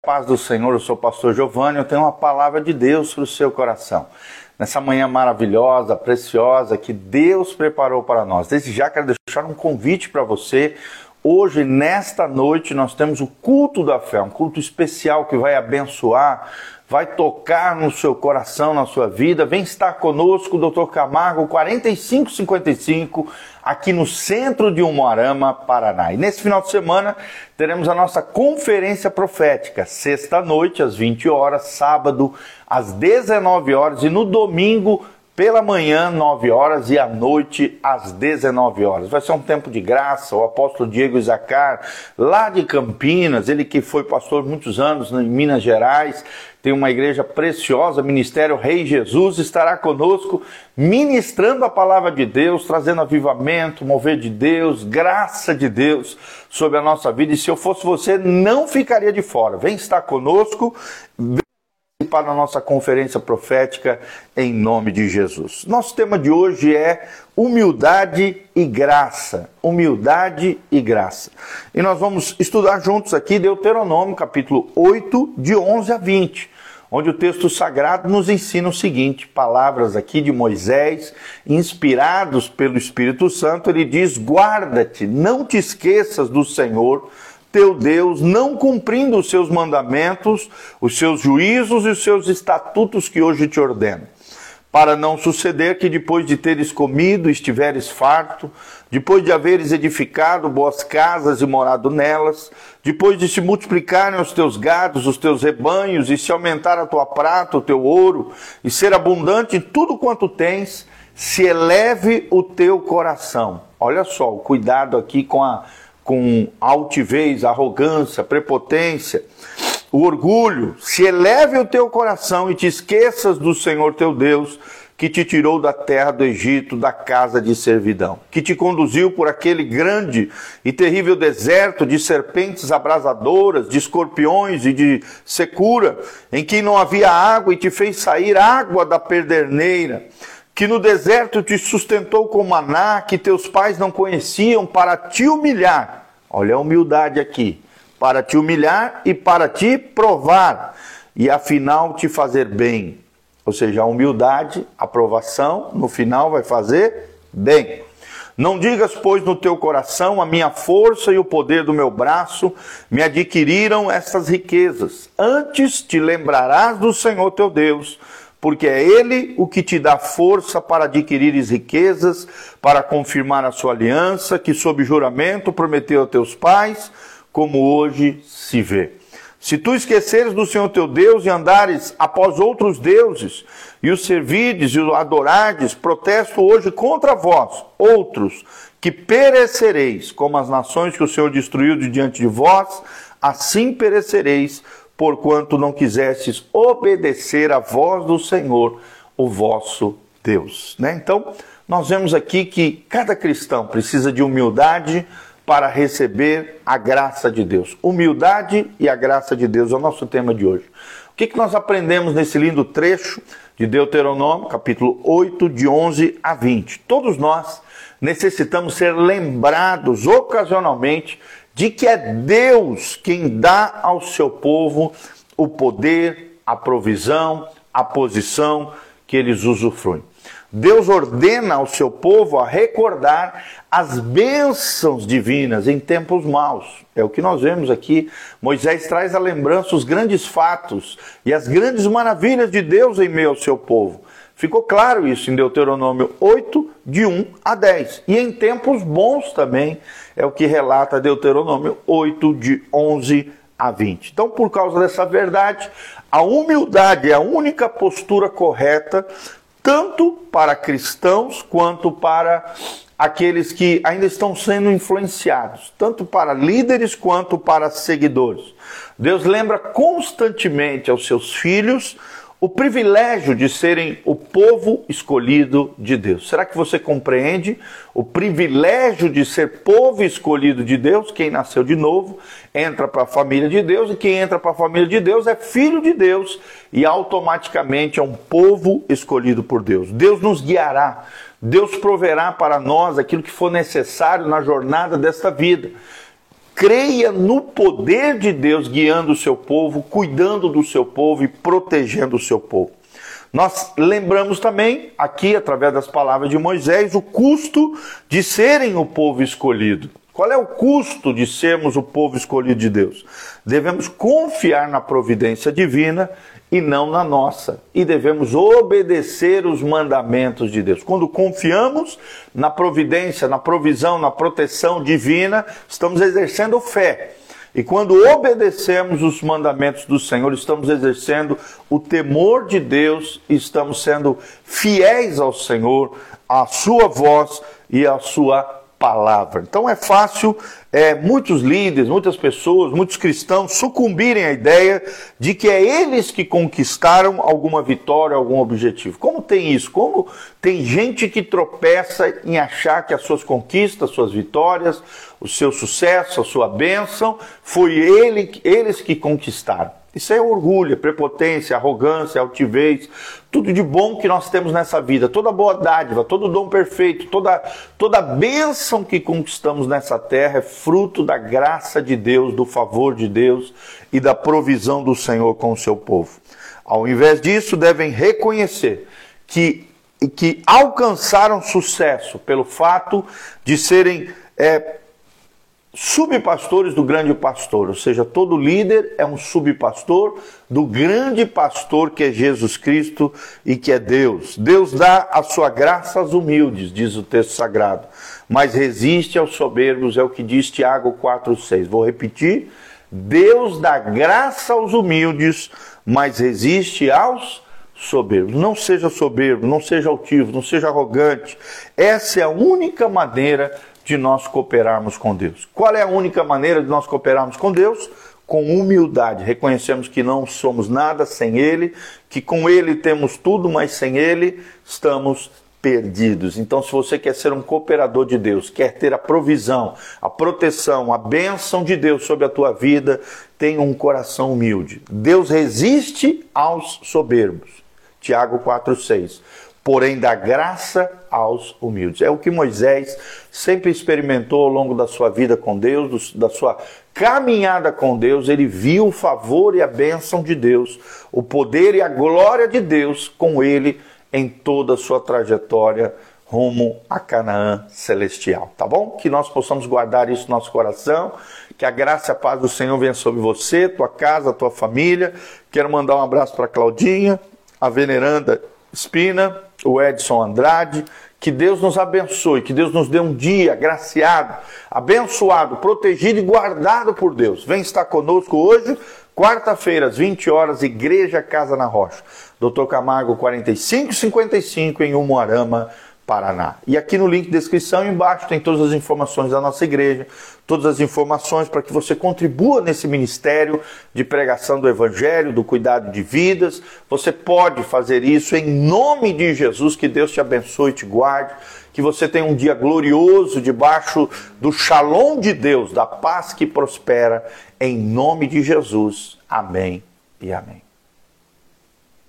Paz do Senhor, eu sou o pastor Giovanni, eu tenho uma palavra de Deus para o seu coração. Nessa manhã maravilhosa, preciosa que Deus preparou para nós. Desde já quero deixar um convite para você. Hoje, nesta noite, nós temos o culto da fé, um culto especial que vai abençoar vai tocar no seu coração, na sua vida. Vem estar conosco, Dr. Camargo, 4555, aqui no centro de Umuarama, Paraná. E nesse final de semana teremos a nossa conferência profética, sexta noite às 20 horas, sábado às 19 horas e no domingo pela manhã, 9 horas, e à noite, às 19 horas. Vai ser um tempo de graça. O apóstolo Diego Isacar, lá de Campinas, ele que foi pastor muitos anos em Minas Gerais, tem uma igreja preciosa, Ministério Rei Jesus, estará conosco ministrando a palavra de Deus, trazendo avivamento, mover de Deus, graça de Deus sobre a nossa vida. E se eu fosse você, não ficaria de fora. Vem estar conosco. Participar da nossa conferência profética em nome de Jesus. Nosso tema de hoje é humildade e graça. Humildade e graça. E nós vamos estudar juntos aqui Deuteronômio, capítulo 8, de 11 a 20, onde o texto sagrado nos ensina o seguinte: palavras aqui de Moisés, inspirados pelo Espírito Santo, ele diz: Guarda-te, não te esqueças do Senhor teu Deus, não cumprindo os seus mandamentos, os seus juízos e os seus estatutos que hoje te ordeno. Para não suceder que depois de teres comido, estiveres farto, depois de haveres edificado boas casas e morado nelas, depois de se multiplicarem os teus gados, os teus rebanhos, e se aumentar a tua prata, o teu ouro, e ser abundante em tudo quanto tens, se eleve o teu coração. Olha só, o cuidado aqui com a com altivez, arrogância, prepotência, o orgulho, se eleve o teu coração e te esqueças do Senhor teu Deus, que te tirou da terra do Egito, da casa de servidão, que te conduziu por aquele grande e terrível deserto de serpentes abrasadoras, de escorpiões e de secura, em que não havia água e te fez sair água da perderneira que no deserto te sustentou com maná que teus pais não conheciam para te humilhar. Olha a humildade aqui. Para te humilhar e para te provar e afinal te fazer bem. Ou seja, a humildade, a provação, no final vai fazer bem. Não digas, pois, no teu coração, a minha força e o poder do meu braço me adquiriram essas riquezas. Antes te lembrarás do Senhor teu Deus porque é Ele o que te dá força para adquirires riquezas, para confirmar a sua aliança, que sob juramento prometeu a teus pais, como hoje se vê. Se tu esqueceres do Senhor teu Deus e andares após outros deuses, e os servides e os adorardes, protesto hoje contra vós, outros, que perecereis, como as nações que o Senhor destruiu de diante de vós, assim perecereis, porquanto não quisestes obedecer à voz do Senhor, o vosso Deus. Né? Então, nós vemos aqui que cada cristão precisa de humildade para receber a graça de Deus. Humildade e a graça de Deus é o nosso tema de hoje. O que, que nós aprendemos nesse lindo trecho de Deuteronômio, capítulo 8, de 11 a 20? Todos nós necessitamos ser lembrados ocasionalmente de que é Deus quem dá ao seu povo o poder, a provisão, a posição que eles usufruem. Deus ordena ao seu povo a recordar as bênçãos divinas em tempos maus. É o que nós vemos aqui. Moisés traz à lembrança os grandes fatos e as grandes maravilhas de Deus em meio ao seu povo. Ficou claro isso em Deuteronômio 8, de 1 a 10. E em tempos bons também, é o que relata Deuteronômio 8, de 11 a 20. Então, por causa dessa verdade, a humildade é a única postura correta, tanto para cristãos quanto para aqueles que ainda estão sendo influenciados, tanto para líderes quanto para seguidores. Deus lembra constantemente aos seus filhos o privilégio de serem povo escolhido de Deus. Será que você compreende o privilégio de ser povo escolhido de Deus? Quem nasceu de novo entra para a família de Deus e quem entra para a família de Deus é filho de Deus e automaticamente é um povo escolhido por Deus. Deus nos guiará, Deus proverá para nós aquilo que for necessário na jornada desta vida. creia no poder de Deus guiando o seu povo, cuidando do seu povo e protegendo o seu povo. Nós lembramos também, aqui, através das palavras de Moisés, o custo de serem o povo escolhido. Qual é o custo de sermos o povo escolhido de Deus? Devemos confiar na providência divina e não na nossa. E devemos obedecer os mandamentos de Deus. Quando confiamos na providência, na provisão, na proteção divina, estamos exercendo fé. E quando obedecemos os mandamentos do Senhor, estamos exercendo o temor de Deus, estamos sendo fiéis ao Senhor, à sua voz e à sua palavra. Então é fácil é, muitos líderes, muitas pessoas, muitos cristãos sucumbirem à ideia de que é eles que conquistaram alguma vitória, algum objetivo. Como tem isso? Como tem gente que tropeça em achar que as suas conquistas, suas vitórias, o seu sucesso, a sua bênção, foi ele, eles que conquistaram. Isso é orgulho, é prepotência, arrogância, altivez, tudo de bom que nós temos nessa vida, toda boa dádiva, todo dom perfeito, toda, toda bênção que conquistamos nessa terra é fruto da graça de Deus, do favor de Deus e da provisão do Senhor com o seu povo. Ao invés disso, devem reconhecer que, que alcançaram sucesso pelo fato de serem é, subpastores do grande pastor, ou seja, todo líder é um subpastor do grande pastor que é Jesus Cristo e que é Deus. Deus dá a sua graça aos humildes, diz o texto sagrado, mas resiste aos soberbos, é o que diz Tiago 4:6. Vou repetir: Deus dá graça aos humildes, mas resiste aos soberbos. Não seja soberbo, não seja altivo, não seja arrogante. Essa é a única maneira de nós cooperarmos com Deus. Qual é a única maneira de nós cooperarmos com Deus? Com humildade. Reconhecemos que não somos nada sem Ele, que com Ele temos tudo, mas sem Ele estamos perdidos. Então, se você quer ser um cooperador de Deus, quer ter a provisão, a proteção, a bênção de Deus sobre a tua vida, tenha um coração humilde. Deus resiste aos soberbos. Tiago 4,6 porém dá graça aos humildes. É o que Moisés sempre experimentou ao longo da sua vida com Deus, da sua caminhada com Deus. Ele viu o favor e a bênção de Deus, o poder e a glória de Deus com ele em toda a sua trajetória rumo a Canaã celestial, tá bom? Que nós possamos guardar isso no nosso coração, que a graça e a paz do Senhor venha sobre você, tua casa, tua família. Quero mandar um abraço para Claudinha, a veneranda Espina, o Edson Andrade. Que Deus nos abençoe, que Deus nos dê um dia agraciado, abençoado, protegido e guardado por Deus. Vem estar conosco hoje, quarta-feira, às 20 horas, Igreja Casa na Rocha. Doutor Camargo 4555 em Umuarama, Paraná. E aqui no link de descrição embaixo tem todas as informações da nossa igreja, todas as informações para que você contribua nesse ministério de pregação do evangelho, do cuidado de vidas. Você pode fazer isso em nome de Jesus, que Deus te abençoe e te guarde, que você tenha um dia glorioso debaixo do shalom de Deus, da paz que prospera em nome de Jesus. Amém e amém.